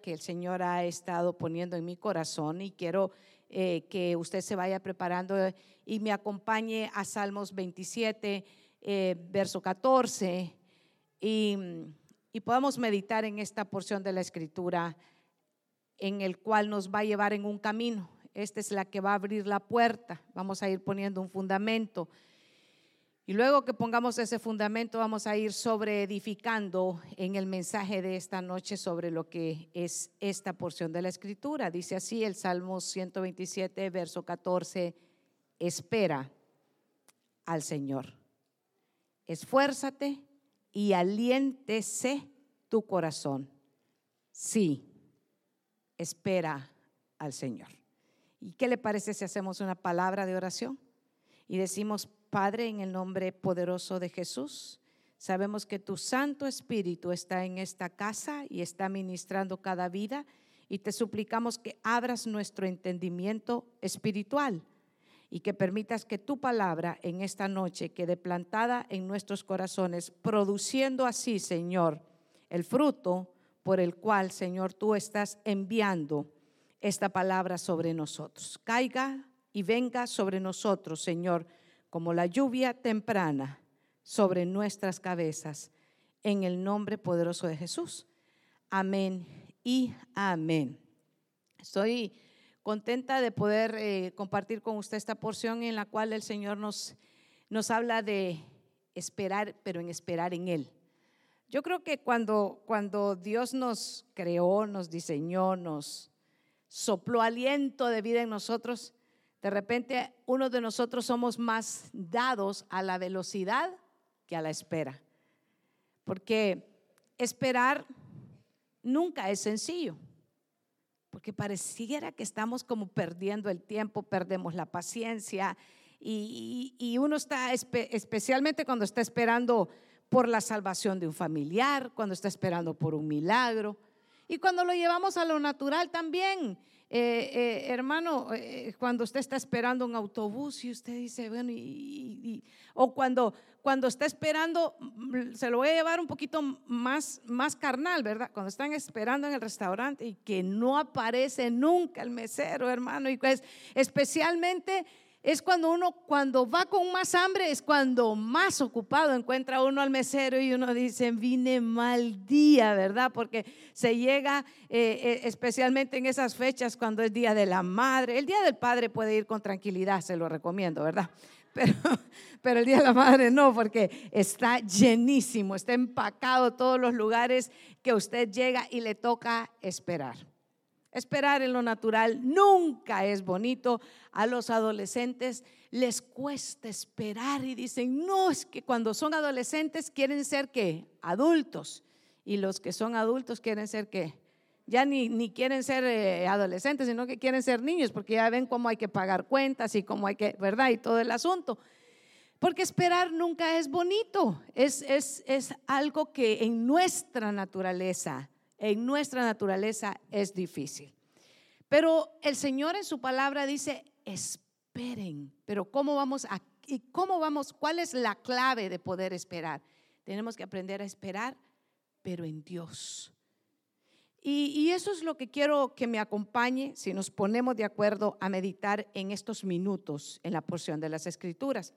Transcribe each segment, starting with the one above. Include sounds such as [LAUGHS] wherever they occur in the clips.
que el Señor ha estado poniendo en mi corazón y quiero eh, que usted se vaya preparando y me acompañe a Salmos 27, eh, verso 14, y, y podamos meditar en esta porción de la escritura en el cual nos va a llevar en un camino. Esta es la que va a abrir la puerta. Vamos a ir poniendo un fundamento. Y luego que pongamos ese fundamento, vamos a ir sobre edificando en el mensaje de esta noche sobre lo que es esta porción de la escritura. Dice así el Salmo 127, verso 14, espera al Señor. Esfuérzate y aliéntese tu corazón. Sí, espera al Señor. ¿Y qué le parece si hacemos una palabra de oración? Y decimos, Padre, en el nombre poderoso de Jesús, sabemos que tu Santo Espíritu está en esta casa y está ministrando cada vida y te suplicamos que abras nuestro entendimiento espiritual y que permitas que tu palabra en esta noche quede plantada en nuestros corazones, produciendo así, Señor, el fruto por el cual, Señor, tú estás enviando esta palabra sobre nosotros. Caiga y venga sobre nosotros, Señor como la lluvia temprana sobre nuestras cabezas, en el nombre poderoso de Jesús. Amén y amén. Estoy contenta de poder eh, compartir con usted esta porción en la cual el Señor nos, nos habla de esperar, pero en esperar en Él. Yo creo que cuando, cuando Dios nos creó, nos diseñó, nos sopló aliento de vida en nosotros, de repente uno de nosotros somos más dados a la velocidad que a la espera. Porque esperar nunca es sencillo. Porque pareciera que estamos como perdiendo el tiempo, perdemos la paciencia y, uno está, especialmente cuando está esperando por la salvación de un familiar, cuando está esperando por un milagro y cuando lo llevamos a lo natural también. Eh, eh, hermano, eh, cuando usted está esperando un autobús y usted dice, bueno, y, o cuando, cuando está esperando, mm, se lo voy a llevar un poquito más, más carnal, ¿verdad? Cuando están esperando en el restaurante y que no aparece nunca el mesero, hermano, y pues especialmente es cuando uno, cuando va con más hambre, es cuando más ocupado encuentra uno al mesero y uno dice, vine mal día, ¿verdad? Porque se llega eh, eh, especialmente en esas fechas cuando es Día de la Madre. El Día del Padre puede ir con tranquilidad, se lo recomiendo, ¿verdad? [LAUGHS] Pero, pero, el Día de la Madre no, porque está llenísimo, está empacado todos los lugares que usted llega y le toca esperar. Esperar en lo natural nunca es bonito. A los adolescentes les cuesta esperar y dicen, no, es que cuando son adolescentes quieren ser que adultos. Y los que son adultos quieren ser que ya ni, ni quieren ser eh, adolescentes, sino que quieren ser niños, porque ya ven cómo hay que pagar cuentas y cómo hay que, ¿verdad? Y todo el asunto. Porque esperar nunca es bonito, es, es, es algo que en nuestra naturaleza en nuestra naturaleza es difícil. Pero el Señor en su palabra dice, esperen, pero ¿cómo vamos a, y cómo vamos, cuál es la clave de poder esperar? Tenemos que aprender a esperar, pero en Dios. Y, y, eso es lo que quiero que me acompañe si nos ponemos de acuerdo a meditar en estos minutos en la porción de las Escrituras.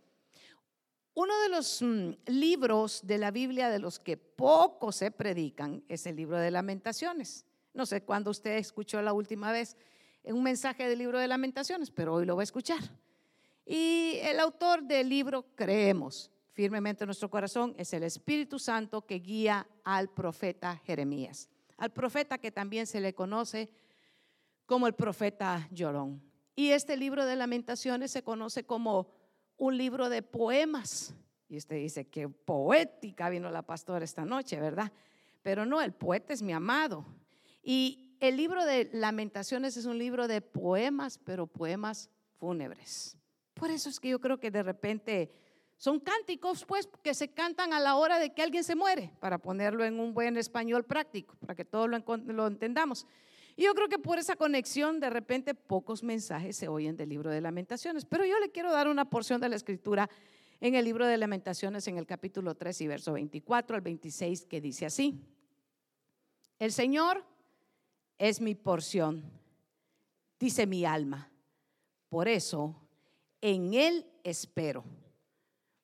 Uno de los mm, libros de la Biblia de los que poco se predican es el libro de lamentaciones. No sé cuándo usted escuchó la última vez un mensaje del libro de lamentaciones, pero hoy lo va a escuchar. Y el autor del libro, creemos firmemente en nuestro corazón, es el Espíritu Santo que guía al profeta Jeremías, al profeta que también se le conoce como el profeta Llorón. Y este libro de lamentaciones se conoce como un libro de poemas. Y usted dice, que poética vino la pastora esta noche, ¿verdad? Pero no, el poeta es mi amado. Y el libro de lamentaciones es un libro de poemas, pero poemas fúnebres. Por eso es que yo creo que de repente son cánticos, pues, que se cantan a la hora de que alguien se muere, para ponerlo en un buen español práctico, para que todos lo, lo entendamos. Y yo creo que por esa conexión de repente pocos mensajes se oyen del libro de lamentaciones. Pero yo le quiero dar una porción de la escritura en el libro de lamentaciones en el capítulo 3 y verso 24 al 26 que dice así. El Señor es mi porción, dice mi alma. Por eso, en Él espero.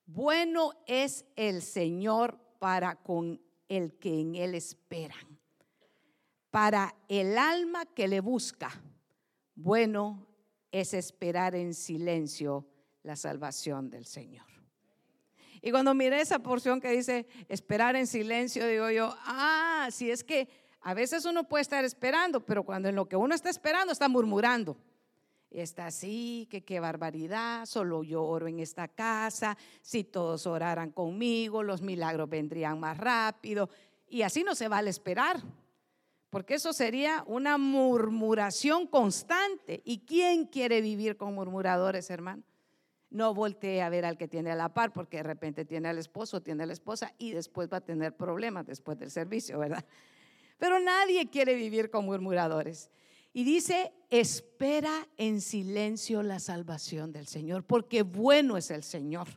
Bueno es el Señor para con el que en Él esperan. Para el alma que le busca, bueno es esperar en silencio la salvación del Señor. Y cuando miré esa porción que dice esperar en silencio, digo yo, ah, si es que a veces uno puede estar esperando, pero cuando en lo que uno está esperando está murmurando. Está así, que qué barbaridad, solo yo oro en esta casa, si todos oraran conmigo, los milagros vendrían más rápido. Y así no se vale esperar, porque eso sería una murmuración constante. ¿Y quién quiere vivir con murmuradores, hermano? No voltee a ver al que tiene a la par, porque de repente tiene al esposo, tiene a la esposa y después va a tener problemas después del servicio, ¿verdad? Pero nadie quiere vivir con murmuradores. Y dice, espera en silencio la salvación del Señor, porque bueno es el Señor.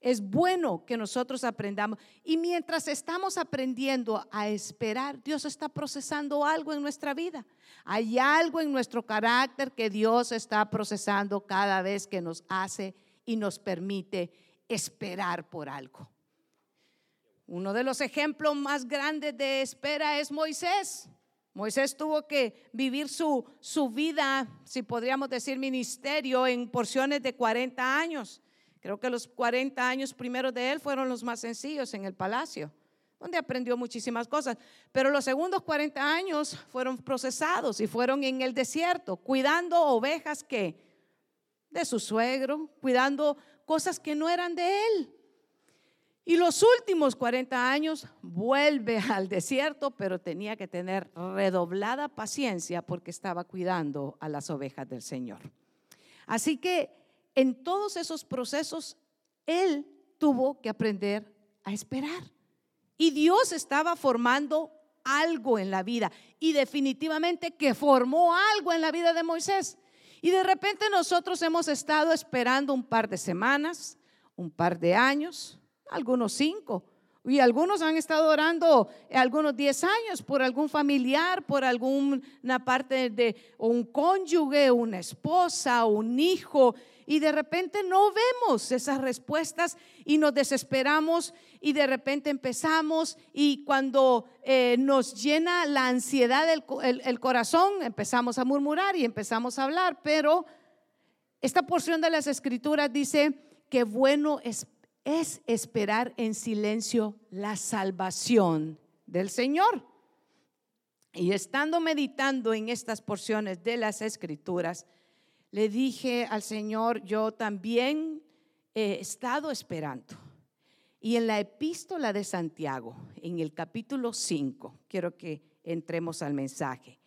Es bueno que nosotros aprendamos. Y mientras estamos aprendiendo a esperar, Dios está procesando algo en nuestra vida. Hay algo en nuestro carácter que Dios está procesando cada vez que nos hace y nos permite esperar por algo. Uno de los ejemplos más grandes de espera es Moisés. Moisés tuvo que vivir su, su vida, si podríamos decir ministerio, en porciones de 40 años. Creo que los 40 años primeros de él fueron los más sencillos en el palacio, donde aprendió muchísimas cosas. Pero los segundos 40 años fueron procesados y fueron en el desierto, cuidando ovejas que de su suegro, cuidando cosas que no eran de él. Y los últimos 40 años vuelve [LAUGHS] al desierto, pero tenía que tener redoblada paciencia porque estaba cuidando a las ovejas del Señor. Así que en todos esos procesos, él tuvo que aprender a esperar. Y Dios estaba formando algo en la vida y definitivamente que formó algo en la vida de Moisés. Y de repente nosotros hemos estado esperando un par de semanas, un par de años, algunos cinco. Y algunos han estado orando algunos diez años por algún familiar, por alguna parte de un cónyuge, una esposa, un hijo. Y de repente no vemos esas respuestas y nos desesperamos y de repente empezamos y cuando eh, nos llena la ansiedad del el corazón, empezamos a murmurar y empezamos a hablar. Pero esta porción de las escrituras dice que bueno es es esperar en silencio la salvación del Señor. Y estando meditando en estas porciones de las escrituras, le dije al Señor, yo también he estado esperando. Y en la epístola de Santiago, en el capítulo 5, quiero que entremos al mensaje.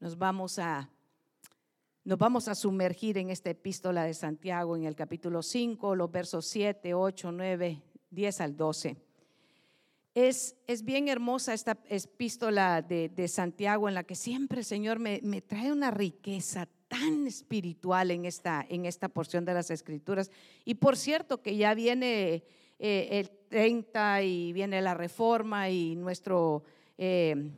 Nos vamos a nos vamos a sumergir en esta epístola de Santiago en el capítulo 5, los versos 7, 8, 9, 10 al 12. Es, es bien hermosa esta epístola de, de, Santiago en la que siempre, Señor, me, me, trae una riqueza tan espiritual en esta, en esta porción de las Escrituras. Y por cierto que ya viene eh, el 30 y viene la reforma y nuestro eh,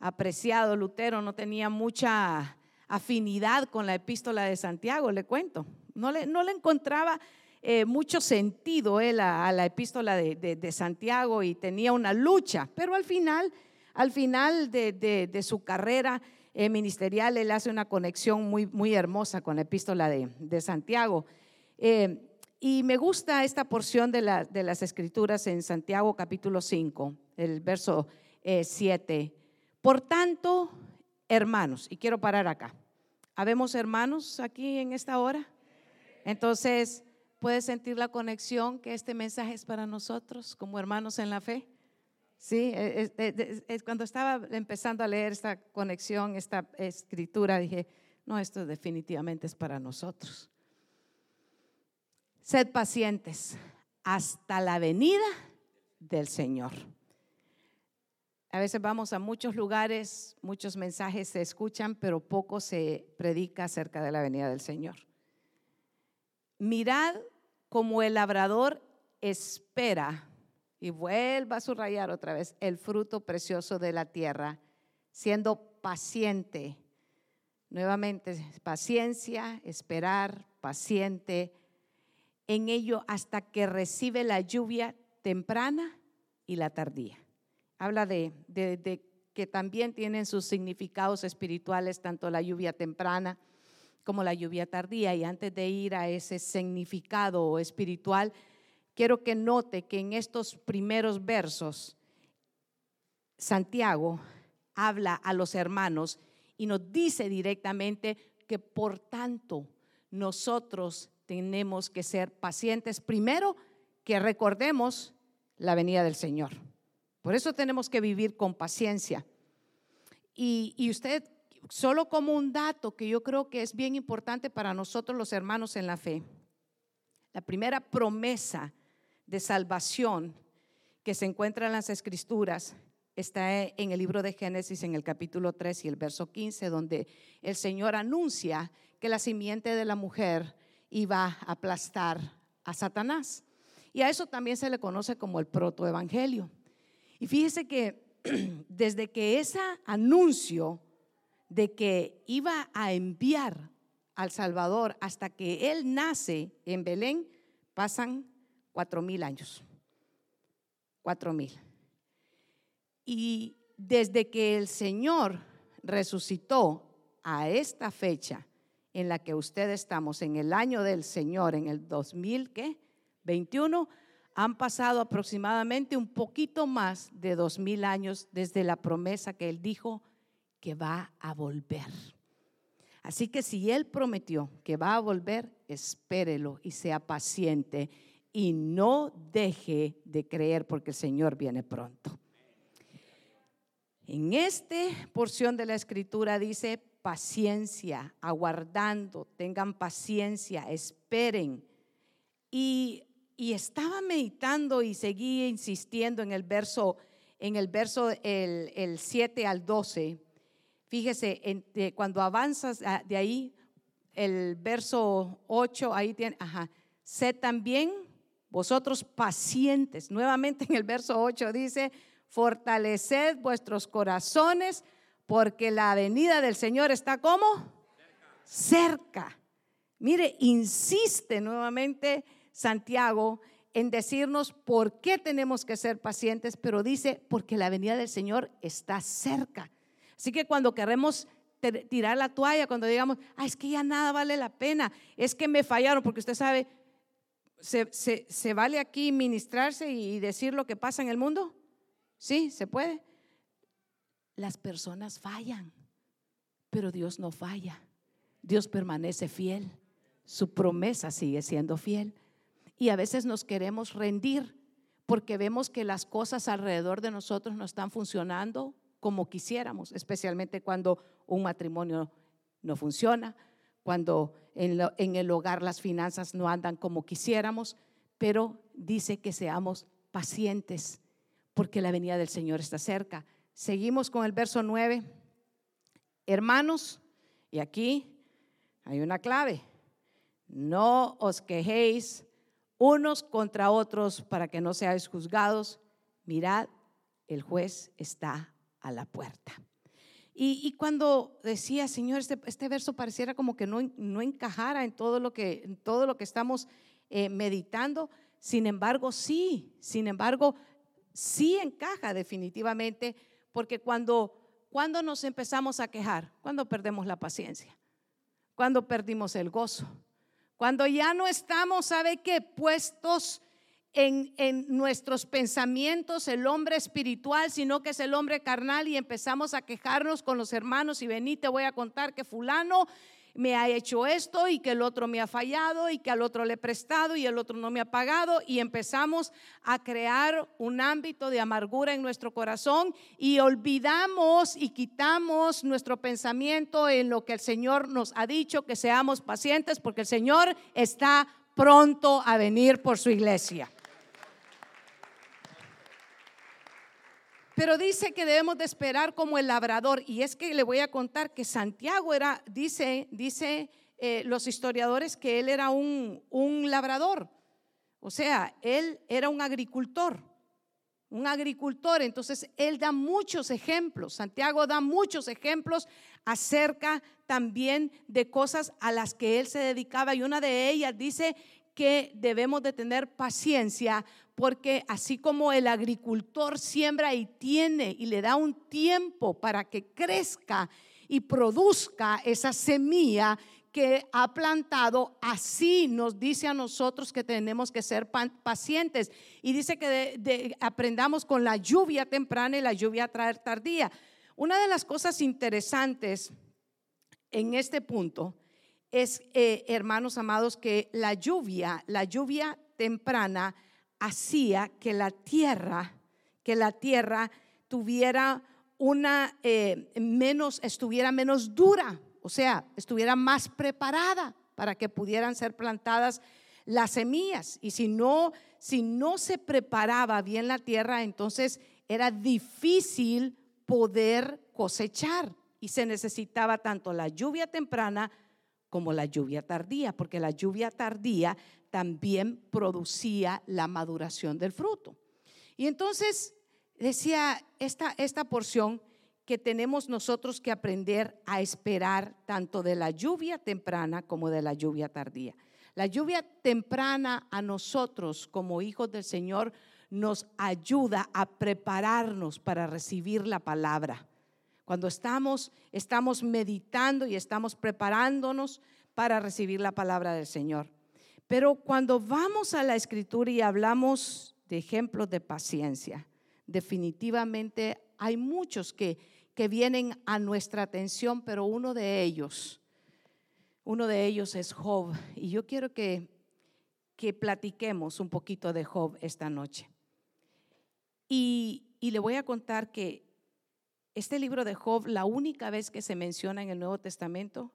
apreciado Lutero no tenía mucha afinidad con la epístola de Santiago, le cuento. No le, no le encontraba eh, mucho sentido él a, la epístola de, Santiago y tenía una lucha, pero al final, al final de, su carrera eh, ministerial, él hace una conexión muy, muy hermosa con la epístola de, Santiago. Eh, y me gusta esta porción de, de, las escrituras en Santiago capítulo 5, el verso 7. Por tanto, hermanos, y quiero parar acá. ¿Habemos hermanos aquí en esta hora? Entonces, ¿puedes sentir la conexión que este mensaje es para nosotros como hermanos en la fe? Sí, es, es, cuando estaba empezando a leer esta conexión, esta escritura, dije, no, esto definitivamente es para nosotros. Sed pacientes hasta la venida del Señor. A veces vamos a muchos lugares, muchos mensajes se escuchan, pero poco se predica acerca de la venida del Señor. Mirad como el labrador espera, y vuelva a subrayar otra vez, el fruto precioso de la tierra, siendo paciente. Nuevamente, paciencia, esperar, paciente en ello hasta que recibe la lluvia temprana y la tardía. Habla de, de, que también tienen sus significados espirituales, tanto la lluvia temprana como la lluvia tardía. Y antes de ir a ese significado espiritual, quiero que note que en estos primeros versos, Santiago habla a los hermanos y nos dice directamente que por tanto nosotros tenemos que ser pacientes. Primero, que recordemos la venida del Señor. Por eso tenemos que vivir con paciencia. Y, usted, solo como un dato que yo creo que es bien importante para nosotros los hermanos en la fe, la primera promesa de salvación que se encuentra en las escrituras está en el libro de Génesis en el capítulo 3 y el verso 15, donde el Señor anuncia que la simiente de la mujer iba a aplastar a Satanás. Y a eso también se le conoce como el protoevangelio. Y fíjese que [CLEARS THROAT] desde que ese anuncio de que iba a enviar al Salvador hasta que Él nace en Belén, pasan cuatro mil años. Cuatro mil. Y desde que el Señor resucitó a esta fecha en la que usted estamos, en el año del Señor, en el 2021, han pasado aproximadamente un poquito más de dos mil años desde la promesa que Él dijo que va a volver. Así que si Él prometió que va a volver, espérelo y sea paciente y no deje de creer porque el Señor viene pronto. En esta porción de la escritura dice paciencia, aguardando, tengan paciencia, esperen. Y, estaba meditando y seguía insistiendo en el verso, en el verso el, 7 al 12. Fíjese, cuando avanzas ah, de ahí, el verso 8, ahí tiene, ajá, sé también vosotros pacientes. Nuevamente en el verso 8 dice, fortaleced vuestros corazones porque la venida del Señor está como cerca. Mire, insiste nuevamente Santiago en decirnos por qué tenemos que ser pacientes, pero dice, porque la venida del Señor está cerca. Así que cuando queremos tirar la toalla, cuando digamos, ah, es que ya nada vale la pena, es que me fallaron, porque usted sabe, ¿se, vale aquí ministrarse y decir lo que pasa en el mundo? Sí, se puede. Las personas fallan, pero Dios no falla. Dios permanece fiel. Su promesa sigue siendo fiel. Y a veces nos queremos rendir porque vemos que las cosas alrededor de nosotros no están funcionando como quisiéramos, especialmente cuando un matrimonio no funciona, cuando en, el hogar las finanzas no andan como quisiéramos, pero dice que seamos pacientes porque la venida del Señor está cerca. Seguimos con el verso 9. Hermanos, y aquí hay una clave. No os quejéis unos contra otros para que no seáis juzgados. Mirad, el juez está a la puerta. Y, cuando decía, Señor, este, este, verso pareciera como que no, no encajara en todo lo que, en todo lo que estamos eh, meditando, sin embargo, sí, sin embargo, sí encaja definitivamente, porque cuando, cuando nos empezamos a quejar, cuando perdemos la paciencia, cuando perdimos el gozo, cuando ya no estamos, ¿sabe qué? Puestos en, nuestros pensamientos el hombre espiritual, sino que es el hombre carnal y empezamos a quejarnos con los hermanos y vení, te voy a contar que fulano me ha hecho esto y que el otro me ha fallado y que al otro le he prestado y el otro no me ha pagado y empezamos a crear un ámbito de amargura en nuestro corazón y olvidamos y quitamos nuestro pensamiento en lo que el Señor nos ha dicho, que seamos pacientes porque el Señor está pronto a venir por su iglesia. Pero dice que debemos de esperar como el labrador. Y es que le voy a contar que Santiago era, dice, dice eh, los historiadores que él era un, un labrador. O sea, él era un agricultor. un agricultor. Entonces, él da muchos ejemplos. Santiago da muchos ejemplos acerca también de cosas a las que él se dedicaba. Y una de ellas dice que debemos de tener paciencia porque así como el agricultor siembra y tiene y le da un tiempo para que crezca y produzca esa semilla que ha plantado, así nos dice a nosotros que tenemos que ser pacientes. Y dice que aprendamos con la lluvia temprana y la lluvia traer tardía. Una de las cosas interesantes en este punto es, eh, hermanos amados, que la lluvia, la lluvia temprana, hacía que la tierra, que la tierra tuviera una eh, menos, estuviera menos dura, o sea, estuviera más preparada para que pudieran ser plantadas las semillas. Y si no, si no se preparaba bien la tierra, entonces era difícil poder cosechar y se necesitaba tanto la lluvia temprana como la lluvia tardía, porque la lluvia tardía también producía la maduración del fruto. Y entonces decía esta, esta porción que tenemos nosotros que aprender a esperar tanto de la lluvia temprana como de la lluvia tardía. La lluvia temprana a nosotros como hijos del Señor nos ayuda a prepararnos para recibir la palabra. Cuando estamos, estamos meditando y estamos preparándonos para recibir la palabra del Señor. Pero cuando vamos a la escritura y hablamos de ejemplos de paciencia, definitivamente hay muchos que, que vienen a nuestra atención, pero uno de ellos, uno de ellos es Job. Y yo quiero que, que platiquemos un poquito de Job esta noche. Y, y le voy a contar que este libro de Job, la única vez que se menciona en el Nuevo Testamento,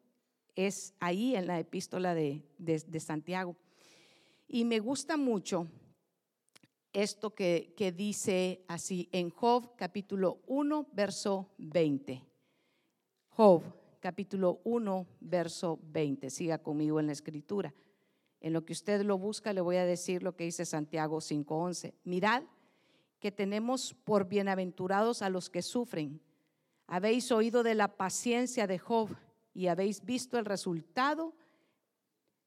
es ahí en la epístola de, Santiago. Y me gusta mucho esto que, que, dice así en Job capítulo 1, verso 20. Job capítulo 1, verso 20. Siga conmigo en la escritura. En lo que usted lo busca, le voy a decir lo que dice Santiago 5:11. Mirad que tenemos por bienaventurados a los que sufren. Habéis oído de la paciencia de Job y habéis visto el resultado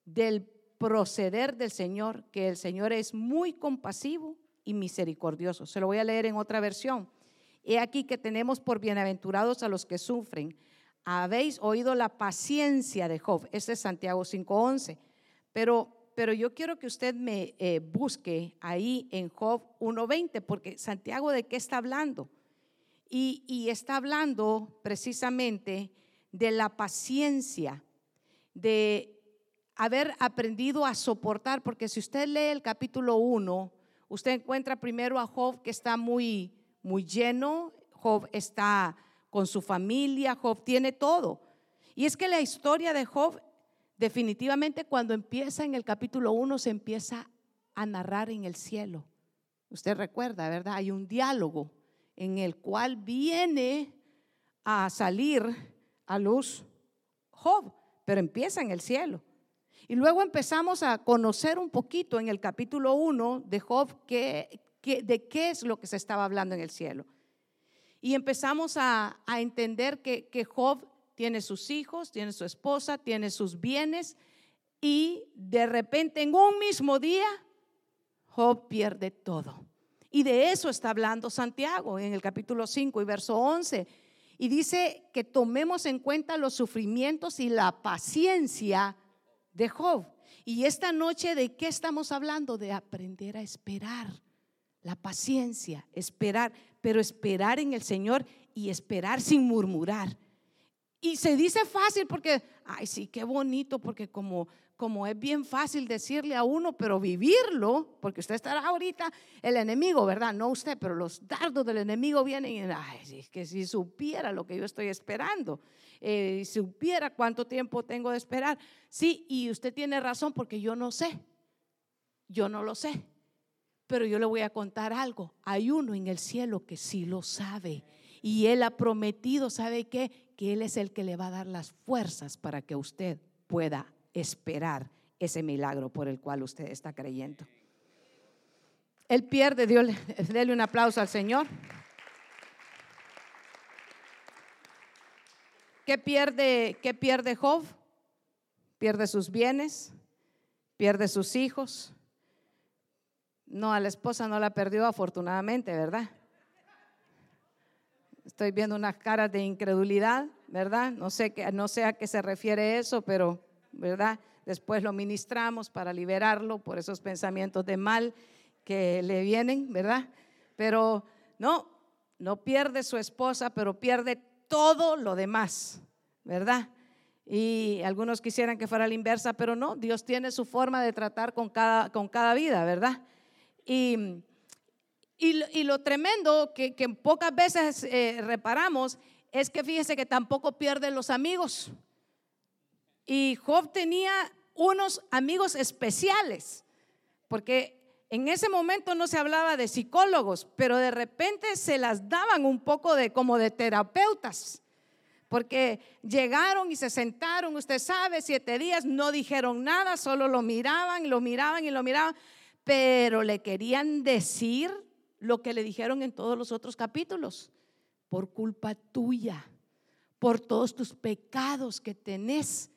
del proceder del Señor, que el Señor es muy compasivo y misericordioso. Se lo voy a leer en otra versión. He aquí que tenemos por bienaventurados a los que sufren. Habéis oído la paciencia de Job. Ese es Santiago 5.11. Pero, pero yo quiero que usted me eh, busque ahí en Job 1.20, porque Santiago de qué está hablando. Y, está hablando precisamente de la paciencia, de haber aprendido a soportar, porque si usted lee el capítulo 1, usted encuentra primero a Job que está muy, muy lleno, Job está con su familia, Job tiene todo. Y es que la historia de Job, definitivamente cuando empieza en el capítulo 1, se empieza a narrar en el cielo. Usted recuerda, ¿verdad? Hay un diálogo en el cual viene a salir a luz Job, pero empieza en el cielo. Y luego empezamos a conocer un poquito en el capítulo 1 de Job que, de qué es lo que se estaba hablando en el cielo. Y empezamos a, entender que Job tiene sus hijos, tiene su esposa, tiene sus bienes y de repente en un mismo día Job pierde todo. Y de eso está hablando Santiago en el capítulo 5 y verso 11 y dice que tomemos en cuenta los sufrimientos y la paciencia de Job. Y esta noche, ¿de qué estamos hablando? De aprender a esperar. La paciencia, esperar, pero esperar en el Señor y esperar sin murmurar. Y se dice fácil porque, ay, sí, qué bonito, porque como como es bien fácil decirle a uno, pero vivirlo, porque usted estará ahorita, el enemigo, ¿verdad? No usted, pero los dardos del enemigo vienen y, ay, que si supiera lo que yo estoy esperando, eh, si supiera cuánto tiempo tengo de esperar. Sí, y usted tiene razón porque yo no sé, yo no lo sé, pero yo le voy a contar algo. Hay uno en el cielo que sí lo sabe. Y Él ha prometido, ¿sabe qué? Que Él es el que le va a dar las fuerzas para que usted pueda esperar ese milagro por el cual usted está creyendo. Él pierde, Dios, [LAUGHS] déle un aplauso al Señor. ¿Qué pierde, qué pierde Job? Pierde sus bienes, pierde sus hijos. No, a la esposa no la perdió afortunadamente, ¿verdad? Estoy viendo unas caras de incredulidad, ¿verdad? No sé, no sé a qué se refiere eso, pero, ¿verdad? Después lo ministramos para liberarlo por esos pensamientos de mal que le vienen, ¿verdad? Pero no, no pierde su esposa, pero pierde todo lo demás, ¿verdad? Y algunos quisieran que fuera la inversa, pero no, Dios tiene su forma de tratar con cada, con cada vida, ¿verdad? Y, y, lo tremendo que, pocas veces eh, reparamos es que fíjese que tampoco pierde los amigos. Y Job tenía unos amigos especiales, porque en ese momento no se hablaba de psicólogos, pero de repente se las daban un poco de como de terapeutas, porque llegaron y se sentaron, usted sabe, siete días, no dijeron nada, solo lo miraban lo miraban y lo miraban, pero le querían decir lo que le dijeron en todos los otros capítulos, por culpa tuya, por todos tus pecados que tenés,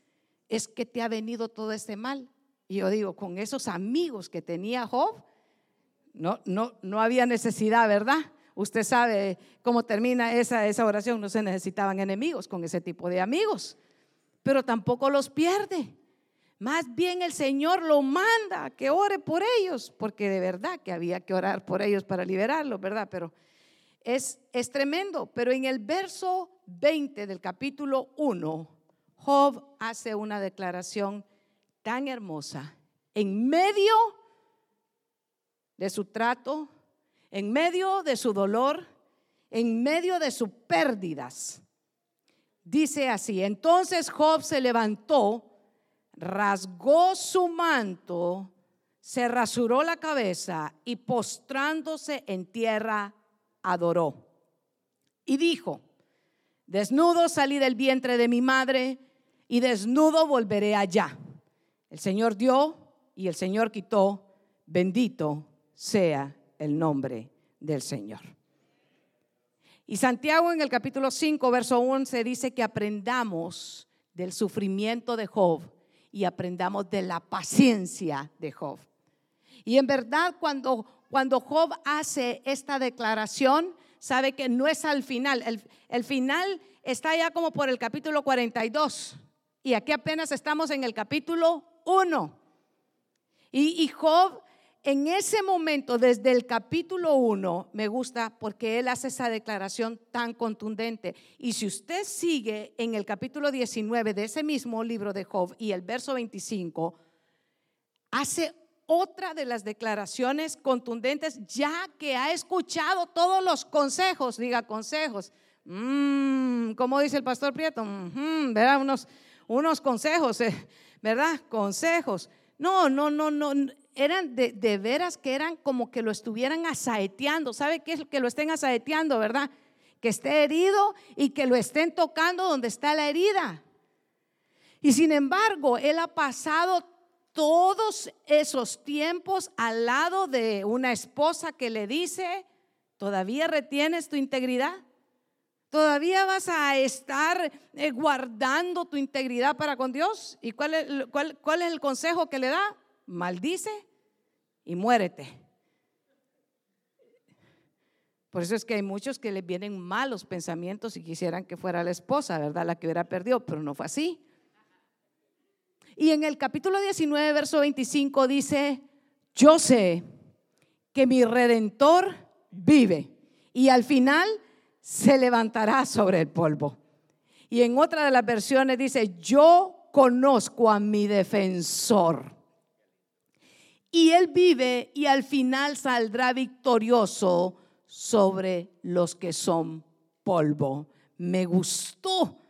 es que te ha venido todo este mal. Y yo digo, con esos amigos que tenía Job, no, no, no había necesidad, ¿verdad? Usted sabe cómo termina esa, esa oración. No se necesitaban enemigos con ese tipo de amigos, pero tampoco los pierde. Más bien el Señor lo manda que ore por ellos, porque de verdad que había que orar por ellos para liberarlos, ¿verdad? Pero es, es tremendo. Pero en el verso 20 del capítulo 1, Job hace una declaración tan hermosa en medio de su trato, en medio de su dolor, en medio de sus pérdidas. Dice así, entonces Job se levantó, rasgó su manto, se rasuró la cabeza y postrándose en tierra adoró. Y dijo, desnudo salí del vientre de mi madre y desnudo volveré allá. El Señor dio y el Señor quitó. Bendito sea el nombre del Señor. Y Santiago en el capítulo 5, verso 11 dice que aprendamos del sufrimiento de Job y aprendamos de la paciencia de Job. Y en verdad cuando, cuando Job hace esta declaración, sabe que no es al final. El, el final está ya como por el capítulo 42. Y aquí apenas estamos en el capítulo 1. Y, Job en ese momento, desde el capítulo 1, me gusta porque él hace esa declaración tan contundente. Y si usted sigue en el capítulo 19 de ese mismo libro de Job y el verso 25, hace otra de las declaraciones contundentes, ya que ha escuchado todos los consejos, diga consejos. Mm, como dice el pastor Prieto, mm, Unos, unos consejos, eh, ¿verdad? Consejos. No, no, no, no. Eran de, de, veras que eran como que lo estuvieran asaeteando. ¿Sabe qué es que lo estén asaeteando, verdad? Que esté herido y que lo estén tocando donde está la herida. Y sin embargo, él ha pasado todos esos tiempos al lado de una esposa que le dice, ¿todavía retienes tu integridad? ¿Todavía vas a estar eh, guardando tu integridad para con Dios? ¿Y cuál es, el consejo que le da? Maldice y muérete. Por eso es que hay muchos que les vienen malos pensamientos y quisieran que fuera la esposa, ¿verdad? La que hubiera perdido, pero no fue así. Y en el capítulo 19, verso 25 dice, yo sé que mi redentor vive. Y al final se levantará sobre el polvo. Y en otra de las versiones dice, yo conozco a mi defensor. Y él vive y al final saldrá victorioso sobre los que son polvo. Me gustó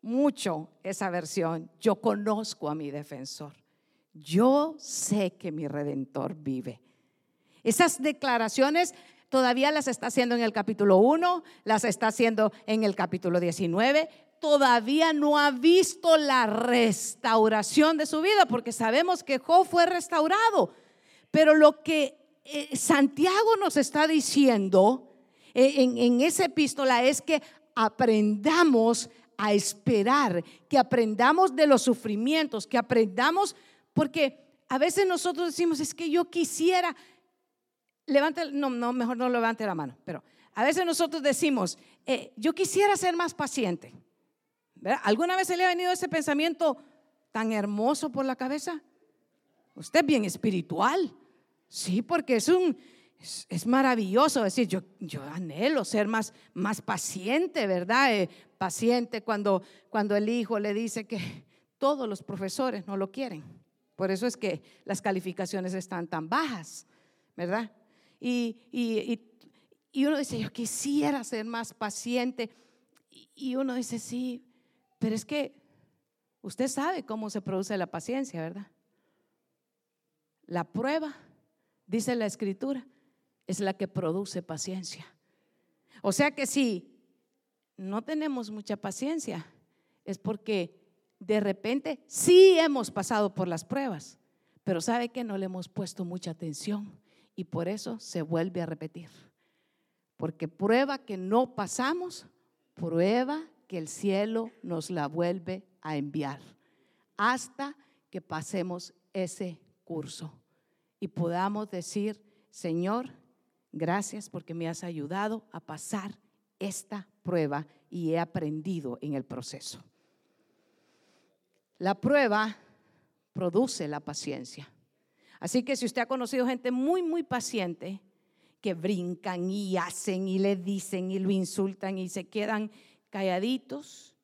mucho esa versión. Yo conozco a mi defensor. Yo sé que mi redentor vive. Esas declaraciones Todavía las está haciendo en el capítulo 1, las está haciendo en el capítulo 19. Todavía no ha visto la restauración de su vida, porque sabemos que Job fue restaurado. Pero lo que eh, Santiago nos está diciendo eh, en, en esa epístola es que aprendamos a esperar, que aprendamos de los sufrimientos, que aprendamos, porque a veces nosotros decimos, es que yo quisiera, levante, no, no, mejor no levante la mano, pero a veces nosotros decimos, eh, yo quisiera ser más paciente. ¿Alguna vez se le ha venido ese pensamiento tan hermoso por la cabeza? Usted es bien espiritual. Sí, porque es un, es, maravilloso decir, yo, anhelo ser más, más paciente, ¿verdad? Eh, paciente cuando, cuando el hijo le dice que todos los profesores no lo quieren. Por eso es que las calificaciones están tan bajas, ¿verdad? Y, y, y uno dice, yo quisiera ser más paciente. Y uno dice, sí, pero es que usted sabe cómo se produce la paciencia, ¿verdad? La prueba, dice la escritura, es la que produce paciencia. O sea que si no tenemos mucha paciencia, es porque de repente sí hemos pasado por las pruebas, pero sabe que no le hemos puesto mucha atención y por eso se vuelve a repetir. Porque prueba que no pasamos, prueba que el cielo nos la vuelve a enviar hasta que pasemos ese curso y podamos decir, Señor, Gracias porque me has ayudado a pasar esta prueba y he aprendido en el proceso. La prueba produce la paciencia. Así que si usted ha conocido gente muy, muy paciente, que brincan y hacen y le dicen y lo insultan y se quedan calladitos,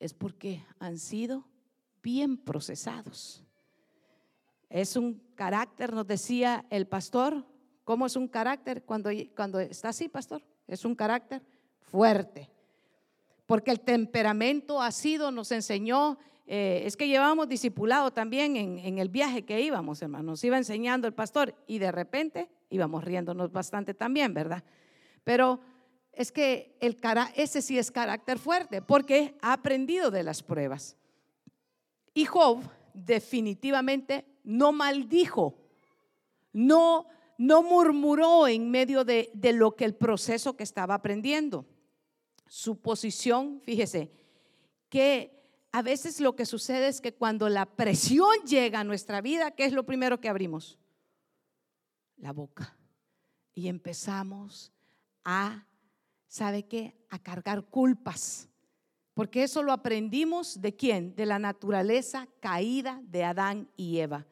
es porque han sido bien procesados. Es un carácter, nos decía el pastor, ¿Cómo es un carácter cuando, cuando está así, pastor? Es un carácter fuerte. Porque el temperamento ha sido, nos enseñó, eh, es que llevábamos discipulado también en, el viaje que íbamos, hermano. Nos iba enseñando el pastor y de repente íbamos riéndonos bastante también, ¿verdad? Pero es que ese sí es carácter fuerte porque ha aprendido de las pruebas. Y Job definitivamente no maldijo, no no murmuró en medio de, lo que el proceso que estaba aprendiendo. Su posición, fíjese, que a veces lo que sucede es que cuando la presión [LAUGHS] llega a nuestra vida, ¿qué es lo primero que abrimos? La boca. Y empezamos a, ¿sabe qué? A cargar culpas. Porque eso lo aprendimos de quién? De la naturaleza caída de Adán y Eva.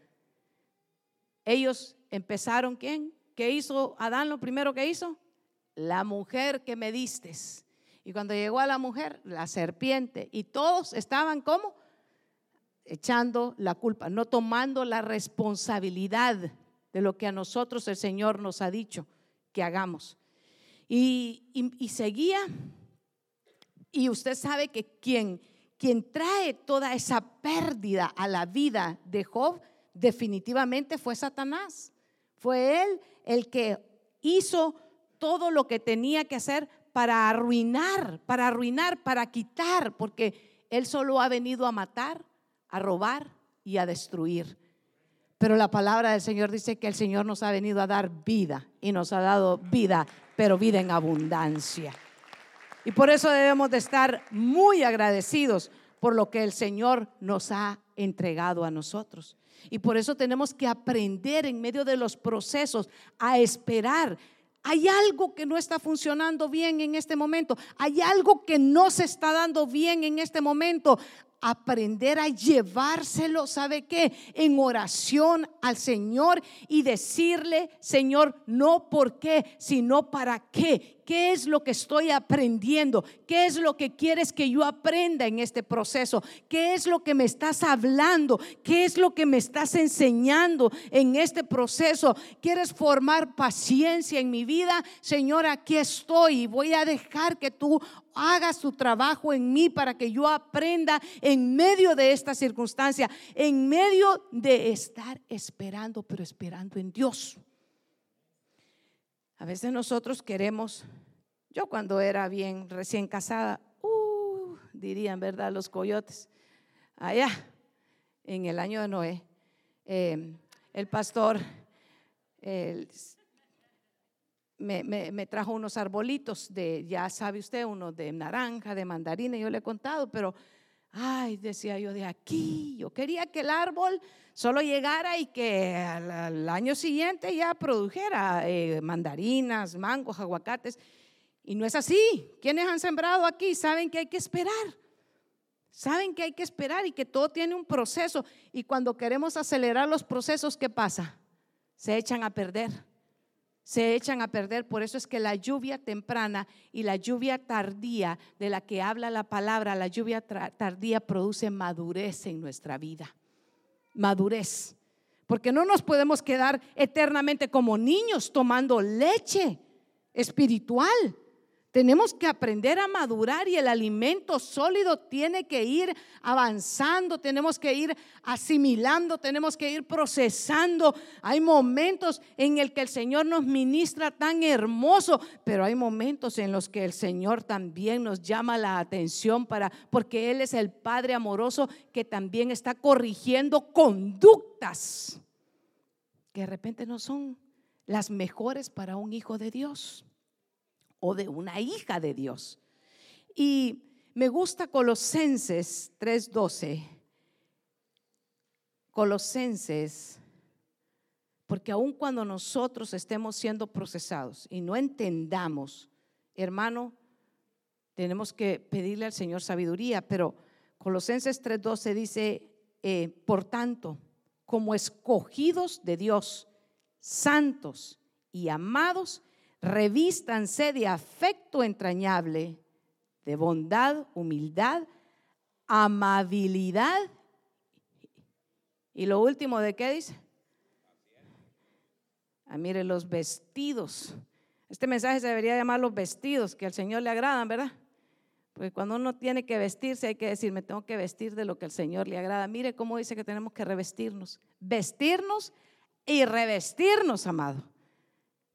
Ellos empezaron, ¿quién? ¿Qué hizo Adán lo primero que hizo? La mujer que me distes. Y cuando llegó a la mujer, la serpiente. Y todos estaban como echando la culpa, no tomando la responsabilidad de lo que a nosotros el Señor nos ha dicho que hagamos. Y, seguía, y usted sabe que quien, quien trae toda esa pérdida a la vida de Job definitivamente fue Satanás. Fue él el que hizo todo lo que tenía que hacer para arruinar, para arruinar, para quitar, porque él solo ha venido a matar, a robar y a destruir. Pero la palabra del Señor dice que el Señor nos ha venido a dar vida y nos ha dado vida, pero vida en abundancia. Y por eso debemos de estar muy agradecidos por lo que el Señor nos ha entregado a nosotros. Y por eso tenemos que aprender en medio de los procesos a esperar. Hay algo que no está funcionando bien en este momento. Hay algo que no se está dando bien en este momento aprender a llevárselo, ¿sabe qué? En oración al Señor y decirle, Señor, no por qué, sino para qué. ¿Qué es lo que estoy aprendiendo? ¿Qué es lo que quieres que yo aprenda en este proceso? ¿Qué es lo que me estás hablando? ¿Qué es lo que me estás enseñando en este proceso? ¿Quieres formar paciencia en mi vida? Señor, aquí estoy y voy a dejar que tú hagas tu trabajo en mí para que yo aprenda en medio de esta circunstancia, en medio de estar esperando, pero esperando en Dios. A veces nosotros queremos, yo cuando era bien recién casada, uh, dirían, ¿verdad? Los coyotes, allá, en el año de Noé, eh, el pastor me, trajo unos arbolitos de, ya sabe usted, uno de naranja, de mandarina, yo le he contado, pero, ay, decía yo, de aquí, yo quería que el árbol solo llegara y que al, año siguiente ya produjera eh, mandarinas, mangos, aguacates. Y no es así. Quienes han sembrado aquí saben que hay que esperar. Saben que hay que esperar y que todo tiene un proceso. Y cuando queremos acelerar los procesos, ¿qué pasa? Se echan a perder. Se echan a perder. Por eso es que la lluvia temprana y la lluvia tardía de la que habla la palabra, la lluvia tardía produce madurez en nuestra vida. Madurez. Porque no nos podemos quedar eternamente como niños tomando leche espiritual. Tenemos que aprender a madurar y el alimento sólido tiene que ir avanzando, tenemos que ir asimilando, tenemos que ir procesando. Hay momentos en el que el Señor nos ministra tan hermoso, pero hay momentos en los que el Señor también nos llama la atención para porque él es el Padre amoroso que también está corrigiendo conductas que de repente no son las mejores para un hijo de Dios o de una hija de Dios. Y me gusta Colosenses 3:12. Colosenses, porque aun cuando nosotros estemos siendo procesados y no entendamos, hermano, tenemos que pedirle al Señor sabiduría, pero Colosenses 3:12 dice, eh, por tanto, como escogidos de Dios, santos y amados, revístanse de afecto entrañable, de bondad, humildad, amabilidad. Y lo último, ¿de qué dice? Ah, mire, los vestidos. Este mensaje se debería llamar los vestidos que al Señor le agradan, ¿verdad? Porque cuando uno tiene que vestirse hay que decir, me tengo que vestir de lo que al Señor le agrada. Mire cómo dice que tenemos que revestirnos. Vestirnos y revestirnos, amado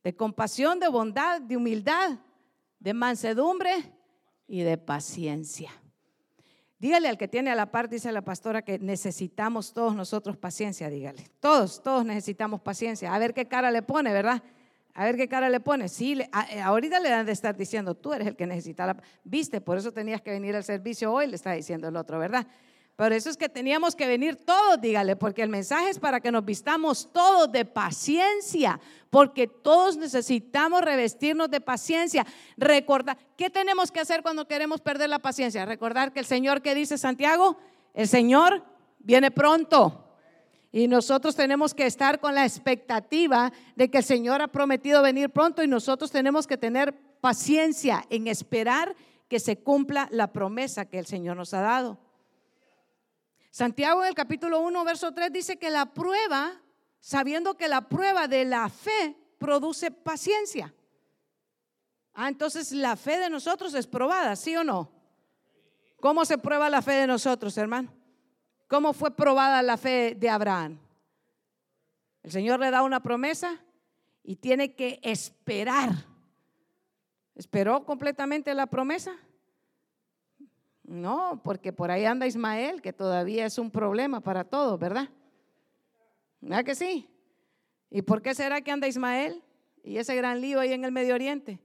de compasión, de bondad, de humildad, de mansedumbre y de paciencia. Dígale al que tiene a la par, dice la pastora, que necesitamos todos nosotros paciencia, dígale. Todos, todos necesitamos paciencia. A ver qué cara le pone, ¿verdad? A ver qué cara le pone. Sí, eh, ahorita le dan de estar diciendo, tú eres el que necesita la... Viste, por eso tenías que venir al servicio hoy, le está diciendo el otro, ¿verdad? Por eso es que teníamos que venir todos, dígale, porque el mensaje es para que nos vistamos todos de paciencia, porque todos necesitamos revestirnos de paciencia. Recordar, ¿qué tenemos que hacer cuando queremos perder la paciencia? Recordar que el Señor, que dice Santiago? El Señor viene pronto. Y nosotros tenemos que estar con la expectativa de que el Señor ha prometido venir pronto y nosotros tenemos que tener paciencia en esperar que se cumpla la promesa que el Señor nos ha dado. Santiago en el capítulo 1, verso 3 dice que la prueba, sabiendo que la prueba de la fe produce paciencia. Ah, entonces la fe de nosotros es probada, ¿sí o no? ¿Cómo se prueba la fe de nosotros, hermano? ¿Cómo fue probada la fe de Abraham? El Señor le da una promesa y tiene que esperar. ¿Esperó completamente la promesa? No, porque por ahí anda Ismael, que todavía es un problema para todos, ¿verdad? ¿Verdad que sí? ¿Y por qué será que anda Ismael y ese gran lío ahí en el Medio Oriente?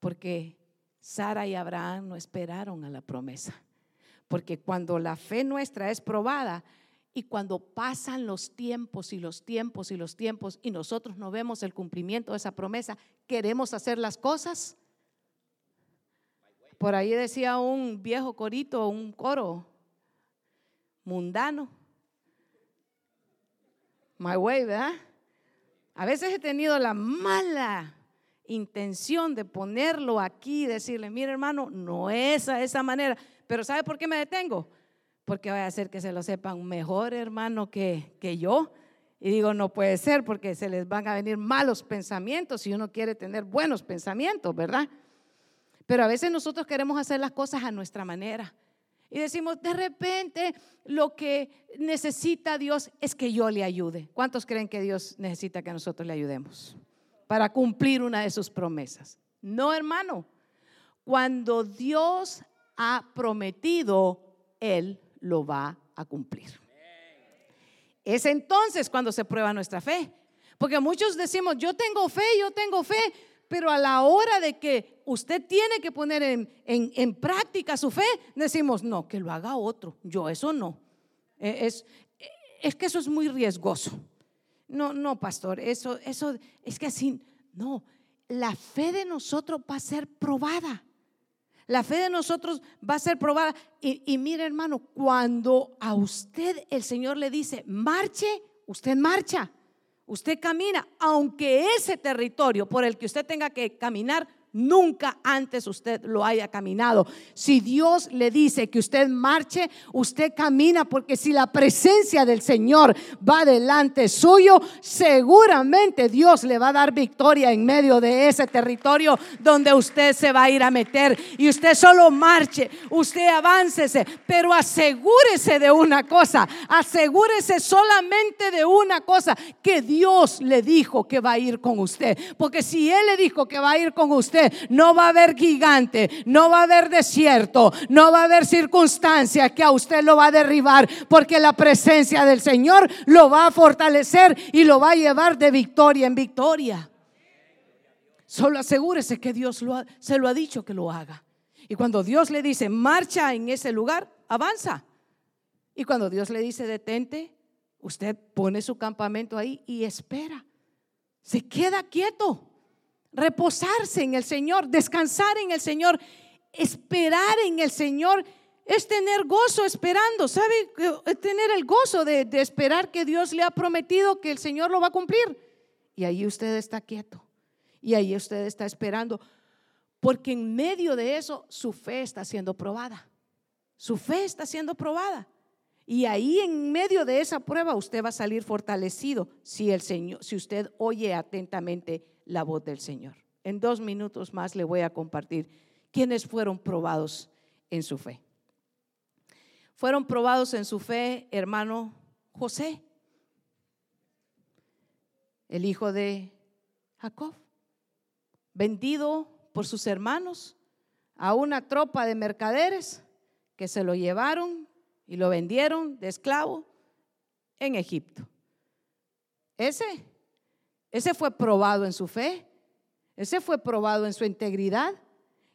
Porque Sara y Abraham no esperaron a la promesa. Porque cuando la fe nuestra es probada y cuando pasan los tiempos y los tiempos y los tiempos y nosotros no vemos el cumplimiento de esa promesa, queremos hacer las cosas por ahí decía un viejo corito, un coro mundano. My way, ¿verdad? A veces he tenido la mala intención de ponerlo aquí y decirle, mire hermano, no es a esa manera. Pero ¿sabe por qué me detengo? Porque voy a hacer que se lo sepan mejor, hermano, que, que yo. Y digo, no puede ser porque se les van a venir malos pensamientos si uno quiere tener buenos pensamientos, ¿verdad? Pero a veces nosotros queremos hacer las cosas a nuestra manera. Y decimos, de repente lo que necesita Dios es que yo le ayude. ¿Cuántos creen que Dios necesita que nosotros le ayudemos para cumplir una de sus promesas? No, hermano. Cuando Dios ha prometido, Él lo va a cumplir. Es entonces cuando se prueba nuestra fe. Porque muchos decimos, yo tengo fe, yo tengo fe, pero a la hora de que usted tiene que poner en, en, práctica su fe, decimos, no, que lo haga otro, yo eso no. E, es, es que eso es muy riesgoso. No, no, pastor, eso, eso es que así, no, la fe de nosotros va a ser probada. La fe de nosotros va a ser probada. Y, y mire, hermano, cuando a usted el Señor le dice, marche, usted marcha. Usted camina, aunque ese territorio por el que usted tenga que caminar Nunca antes usted lo haya caminado. Si Dios le dice que usted marche, usted camina porque si la presencia del Señor va delante suyo, seguramente Dios le va a dar victoria en medio de ese territorio donde usted se va a ir a meter. Y usted solo marche, usted aváncese, pero asegúrese de una cosa, asegúrese solamente de una cosa, que Dios le dijo que va a ir con usted. Porque si Él le dijo que va a ir con usted, no va a haber gigante, no va a haber desierto, no va a haber circunstancia que a usted lo va a derribar, porque la presencia del Señor lo va a fortalecer y lo va a llevar de victoria en victoria. Solo asegúrese que Dios se lo ha dicho que lo haga. Y cuando Dios le dice, marcha en ese lugar, avanza. Y cuando Dios le dice, detente, usted pone su campamento ahí y espera. Se queda quieto reposarse en el Señor, descansar en el Señor, esperar en el Señor es tener gozo esperando, ¿sabe? Es tener el gozo de, esperar que Dios le ha prometido que el Señor lo va a cumplir. Y ahí usted está quieto. Y ahí usted está esperando. Porque en medio de eso su fe está siendo probada. Su fe está siendo probada. Y ahí en medio de esa prueba usted va a salir fortalecido si el Señor, si usted oye atentamente la voz del Señor. En dos minutos más le voy a compartir quiénes fueron probados en su fe. Fueron probados en su fe, hermano José, el hijo de Jacob, vendido por sus hermanos a una tropa de mercaderes que se lo llevaron y lo vendieron de esclavo en Egipto. Ese ese fue probado en su fe. Ese fue probado en su integridad.